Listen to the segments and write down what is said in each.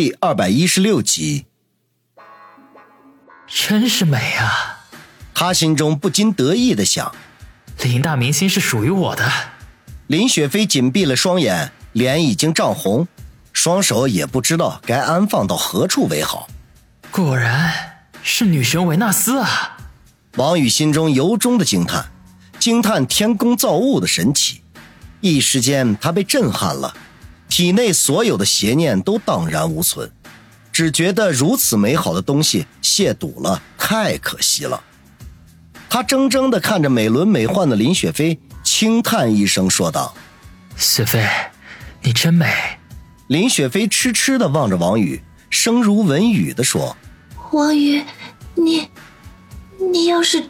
第二百一十六集，真是美啊！他心中不禁得意的想：林大明星是属于我的。林雪飞紧闭了双眼，脸已经涨红，双手也不知道该安放到何处为好。果然是女神维纳斯啊！王宇心中由衷的惊叹，惊叹天宫造物的神奇。一时间，他被震撼了。体内所有的邪念都荡然无存，只觉得如此美好的东西亵渎了，太可惜了。他怔怔地看着美轮美奂的林雪飞，轻叹一声说道：“雪飞，你真美。”林雪飞痴痴地望着王宇，声如蚊语地说：“王宇，你，你要是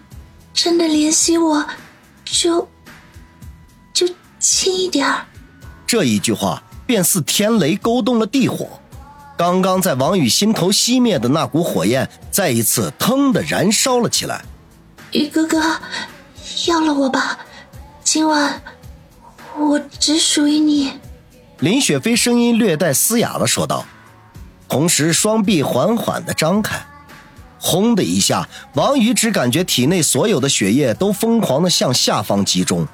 真的怜惜我，就就轻一点儿。”这一句话。便似天雷勾动了地火，刚刚在王宇心头熄灭的那股火焰，再一次腾的燃烧了起来。宇哥哥，要了我吧，今晚我只属于你。林雪飞声音略带嘶哑的说道，同时双臂缓缓的张开。轰的一下，王宇只感觉体内所有的血液都疯狂的向下方集中。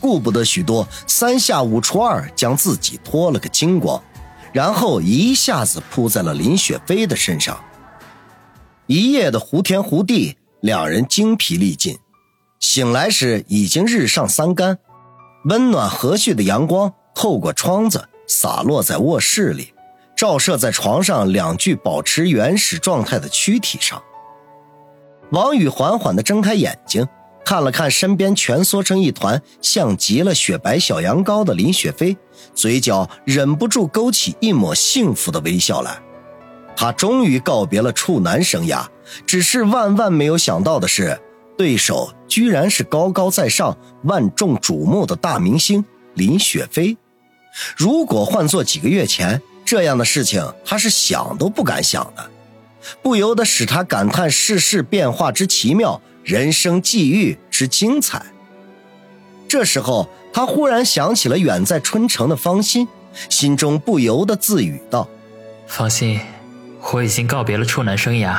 顾不得许多，三下五除二将自己脱了个精光，然后一下子扑在了林雪飞的身上。一夜的胡天胡地，两人精疲力尽。醒来时已经日上三竿，温暖和煦的阳光透过窗子洒落在卧室里，照射在床上两具保持原始状态的躯体上。王宇缓缓地睁开眼睛。看了看身边蜷缩成一团像极了雪白小羊羔的林雪飞，嘴角忍不住勾起一抹幸福的微笑来。他终于告别了处男生涯，只是万万没有想到的是，对手居然是高高在上、万众瞩目的大明星林雪飞。如果换做几个月前，这样的事情他是想都不敢想的，不由得使他感叹世事变化之奇妙。人生际遇之精彩。这时候，他忽然想起了远在春城的方心，心中不由得自语道：“方心，我已经告别了处男生涯，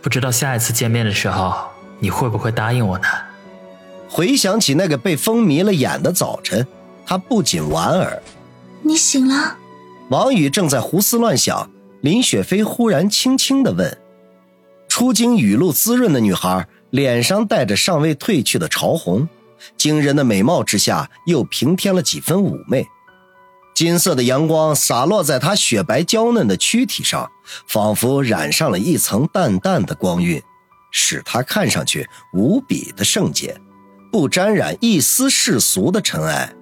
不知道下一次见面的时候，你会不会答应我呢？”回想起那个被风迷了眼的早晨，他不禁莞尔：“你醒了？”王宇正在胡思乱想，林雪飞忽然轻轻的问：“初经雨露滋润的女孩。”脸上带着尚未褪去的潮红，惊人的美貌之下又平添了几分妩媚。金色的阳光洒落在她雪白娇嫩的躯体上，仿佛染上了一层淡淡的光晕，使她看上去无比的圣洁，不沾染一丝世俗的尘埃。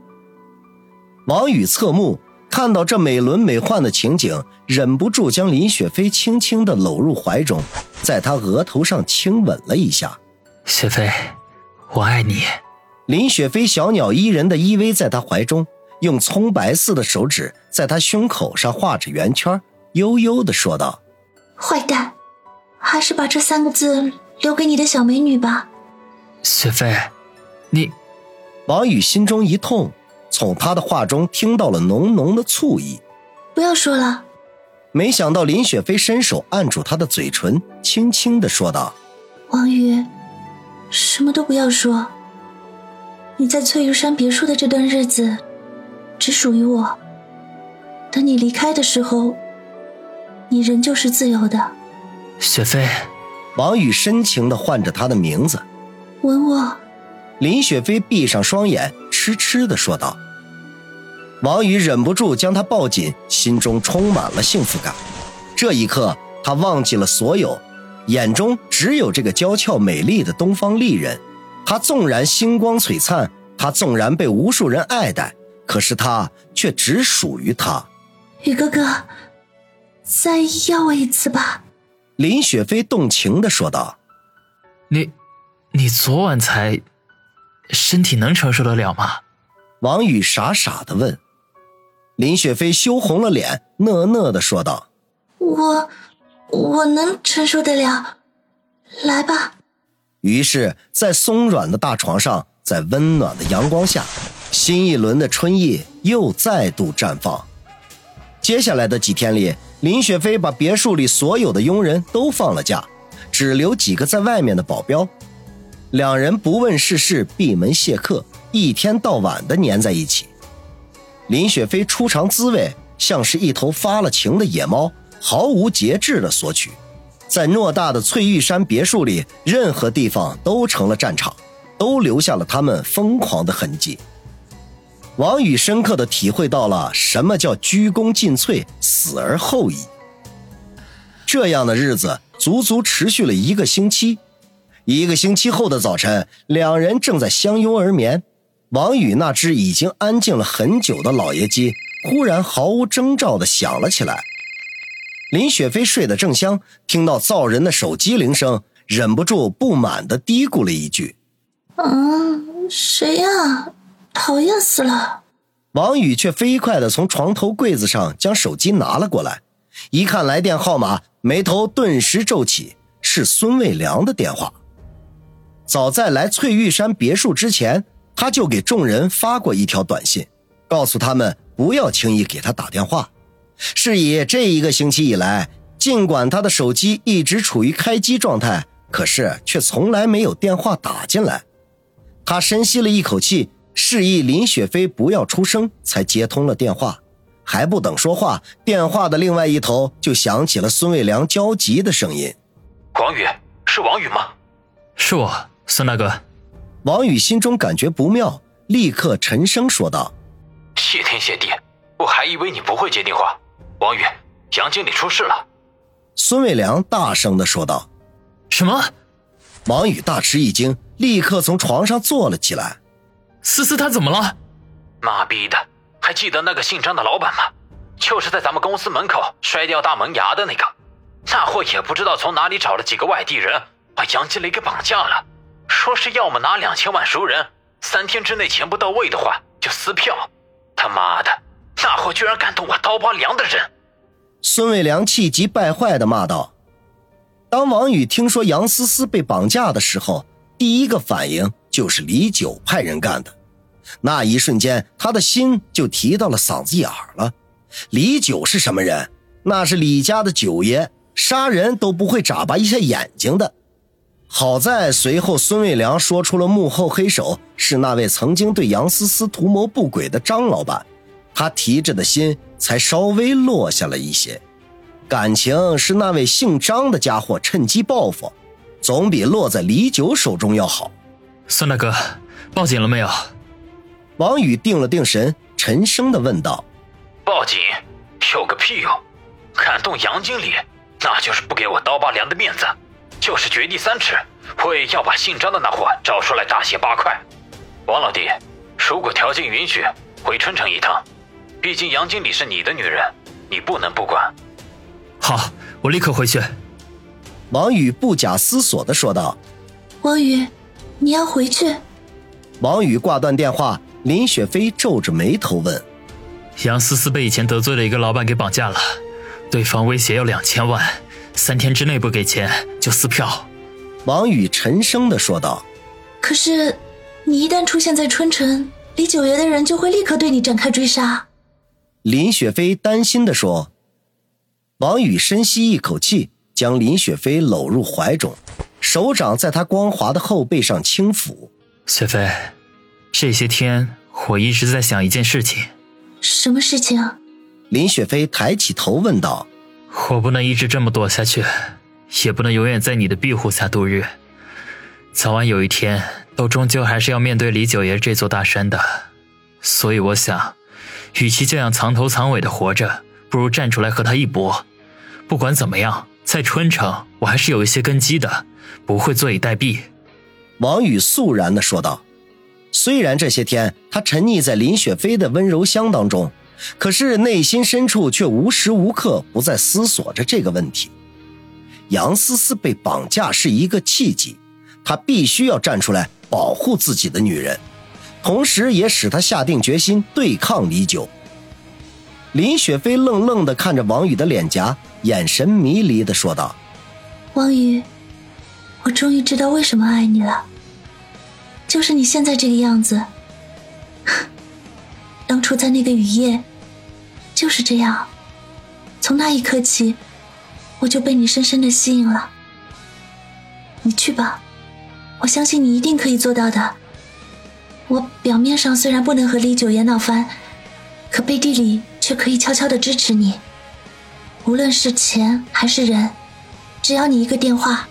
王宇侧目看到这美轮美奂的情景，忍不住将林雪飞轻轻地搂入怀中，在她额头上轻吻了一下。雪飞，我爱你。林雪飞小鸟依人的依偎在他怀中，用葱白似的手指在他胸口上画着圆圈，悠悠的说道：“坏蛋，还是把这三个字留给你的小美女吧。”雪飞，你……王宇心中一痛，从他的话中听到了浓浓的醋意。不要说了。没想到林雪飞伸手按住他的嘴唇，轻轻的说道：“王宇。”什么都不要说。你在翠玉山别墅的这段日子，只属于我。等你离开的时候，你仍旧是自由的。雪飞，王宇深情的唤着她的名字。吻我。林雪飞闭上双眼，痴痴的说道。王宇忍不住将她抱紧，心中充满了幸福感。这一刻，他忘记了所有。眼中只有这个娇俏美丽的东方丽人，她纵然星光璀璨，她纵然被无数人爱戴，可是她却只属于他。宇哥哥，再要我一次吧。林雪飞动情的说道。你，你昨晚才，身体能承受得了吗？王宇傻傻的问。林雪飞羞红了脸，讷讷的说道：“我。”我能承受得了，来吧。于是，在松软的大床上，在温暖的阳光下，新一轮的春意又再度绽放。接下来的几天里，林雪飞把别墅里所有的佣人都放了假，只留几个在外面的保镖。两人不问世事，闭门谢客，一天到晚的黏在一起。林雪飞初尝滋味，像是一头发了情的野猫，毫无节制的索取。在偌大的翠玉山别墅里，任何地方都成了战场，都留下了他们疯狂的痕迹。王宇深刻的体会到了什么叫鞠躬尽瘁，死而后已。这样的日子足足持续了一个星期。一个星期后的早晨，两人正在相拥而眠。王宇那只已经安静了很久的老爷机，忽然毫无征兆的响了起来。林雪飞睡得正香，听到造人的手机铃声，忍不住不满的嘀咕了一句：“嗯，谁呀？讨厌死了！”王宇却飞快的从床头柜子上将手机拿了过来，一看来电号码，眉头顿时皱起，是孙卫良的电话。早在来翠玉山别墅之前，他就给众人发过一条短信，告诉他们不要轻易给他打电话。是以这一个星期以来，尽管他的手机一直处于开机状态，可是却从来没有电话打进来。他深吸了一口气，示意林雪飞不要出声，才接通了电话。还不等说话，电话的另外一头就响起了孙卫良焦急的声音：“王宇，是王宇吗？是我。”孙大哥，王宇心中感觉不妙，立刻沉声说道：“谢天谢地，我还以为你不会接电话。王宇，杨经理出事了。”孙卫良大声的说道：“什么？”王宇大吃一惊，立刻从床上坐了起来。思思她怎么了？妈逼的，还记得那个姓张的老板吗？就是在咱们公司门口摔掉大门牙的那个。那货也不知道从哪里找了几个外地人，把杨经理给绑架了。说是要么拿两千万赎人，三天之内钱不到位的话就撕票。他妈的，大货居然敢动我刀疤梁的人！孙伟良气急败坏的骂道。当王宇听说杨思思被绑架的时候，第一个反应就是李九派人干的。那一瞬间，他的心就提到了嗓子眼儿了。李九是什么人？那是李家的九爷，杀人都不会眨巴一下眼睛的。好在随后孙卫良说出了幕后黑手是那位曾经对杨思思图谋不轨的张老板，他提着的心才稍微落下了一些。感情是那位姓张的家伙趁机报复，总比落在李九手中要好。孙大哥，报警了没有？王宇定了定神，沉声的问道：“报警？有个屁用！敢动杨经理，那就是不给我刀疤梁的面子。”就是掘地三尺，我也要把姓张的那货找出来大卸八块。王老弟，如果条件允许，回春城一趟。毕竟杨经理是你的女人，你不能不管。好，我立刻回去。王宇不假思索的说道。王宇，你要回去？王宇挂断电话，林雪飞皱着眉头问：“杨思思被以前得罪的一个老板给绑架了，对方威胁要两千万。”三天之内不给钱就撕票，王宇沉声的说道。可是，你一旦出现在春城，李九爷的人就会立刻对你展开追杀。林雪飞担心的说。王宇深吸一口气，将林雪飞搂入怀中，手掌在她光滑的后背上轻抚。雪飞，这些天我一直在想一件事情。什么事情？林雪飞抬起头问道。我不能一直这么躲下去，也不能永远在你的庇护下度日。早晚有一天，都终究还是要面对李九爷这座大山的。所以我想，与其这样藏头藏尾的活着，不如站出来和他一搏。不管怎么样，在春城，我还是有一些根基的，不会坐以待毙。王宇肃然的说道。虽然这些天他沉溺在林雪飞的温柔乡当中。可是内心深处却无时无刻不在思索着这个问题。杨思思被绑架是一个契机，他必须要站出来保护自己的女人，同时也使他下定决心对抗李九。林雪飞愣愣地看着王宇的脸颊，眼神迷离地说道：“王宇，我终于知道为什么爱你了，就是你现在这个样子。当初在那个雨夜。”就是这样，从那一刻起，我就被你深深的吸引了。你去吧，我相信你一定可以做到的。我表面上虽然不能和李九爷闹翻，可背地里却可以悄悄的支持你。无论是钱还是人，只要你一个电话，